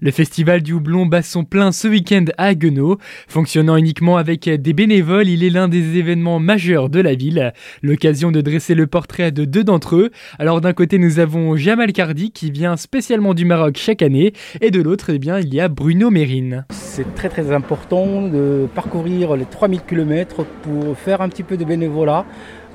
Le festival du houblon bat son plein ce week-end à Haguenau. Fonctionnant uniquement avec des bénévoles, il est l'un des événements majeurs de la ville. L'occasion de dresser le portrait de deux d'entre eux. Alors d'un côté nous avons Jamal Cardi qui vient spécialement du Maroc chaque année et de l'autre eh bien il y a Bruno Mérine. C'est très très important de parcourir les 3000 km pour faire un petit peu de bénévolat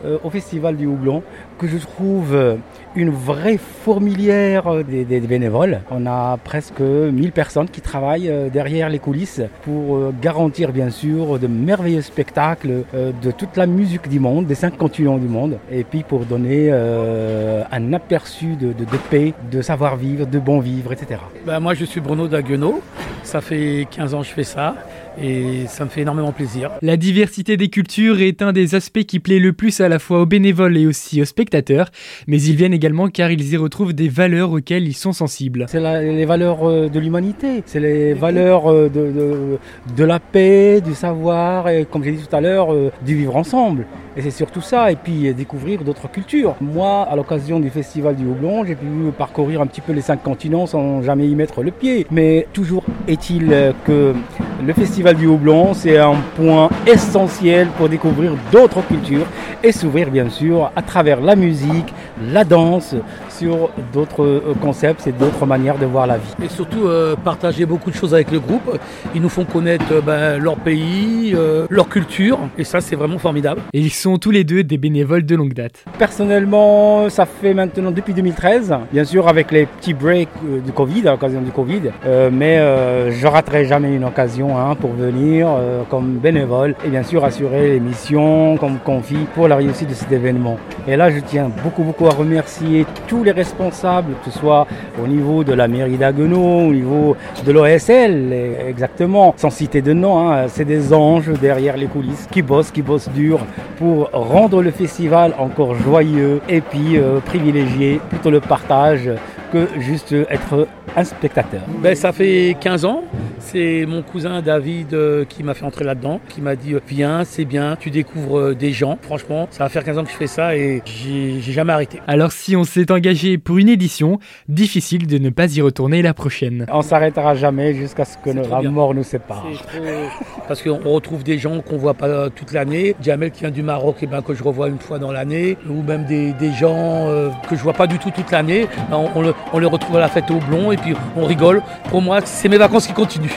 euh, au Festival du Houblon, que je trouve une vraie fourmilière des, bénévoles. On a presque 1000 personnes qui travaillent euh, derrière les coulisses pour euh, garantir bien sûr de merveilleux spectacles de toute la musique du monde, des cinq continents du monde, et puis pour donner un aperçu de, paix, de savoir-vivre, de bon vivre, etc. Ben moi je suis Bruno Daguenot, ça fait 15 ans que je fais ça et ça me fait énormément plaisir. La diversité des cultures est un des aspects qui plaît le plus à la fois aux bénévoles et aussi aux spectateurs, mais ils viennent également car ils y retrouvent des valeurs auxquelles ils sont sensibles. C'est les valeurs euh, de l'humanité, c'est les valeurs euh, de, de, la paix, du savoir et comme j'ai dit tout à l'heure, euh, du vivre ensemble. Et c'est surtout ça, et puis découvrir d'autres cultures. Moi, à l'occasion du Festival du Houblon, j'ai pu parcourir un petit peu les cinq continents sans jamais y mettre le pied. Mais toujours est-il que le Festival du Houblon, c'est un point essentiel pour découvrir d'autres cultures et s'ouvrir bien sûr à travers la musique, la danse, sur d'autres euh, concepts et d'autres manières de voir la vie. Et surtout euh, partager beaucoup de choses avec le groupe. Ils nous font connaître euh, ben, leur pays, leur culture et ça c'est vraiment formidable. Et ils sont tous les deux des bénévoles de longue date. Personnellement, ça fait maintenant depuis 2013, bien sûr avec les petits breaks du Covid, à l'occasion du Covid, mais je raterai jamais une occasion hein, pour venir comme bénévole et bien sûr assurer les missions qu'on me confie pour la réussite de cet événement. Et là, je tiens beaucoup beaucoup à remercier tous les responsables, que ce soit au niveau de la mairie d'Aguenau, au niveau de l'OSL, exactement, sans citer de nom, hein, c'est des anges derrière les coulisses qui bossent, qui bossent dur pour rendre le festival encore joyeux et puis euh, privilégier plutôt le partage que juste être un spectateur. Ben, ça fait 15 ans c'est mon cousin David euh, qui m'a fait entrer là-dedans, qui m'a dit euh, viens, c'est bien, tu découvres euh, des gens. Franchement, ça va faire 15 ans que je fais ça et j'ai jamais arrêté. Alors si on s'est engagé pour une édition, difficile de ne pas y retourner la prochaine. On s'arrêtera jamais jusqu'à ce que la mort nous sépare. Parce qu'on retrouve des gens qu'on voit pas toute l'année. Jamel qui vient du Maroc, et eh ben, que je revois une fois dans l'année, ou même des, gens que je vois pas du tout toute l'année. On, on, les retrouve à la fête au blond et puis on rigole. Pour moi, c'est mes vacances qui continuent.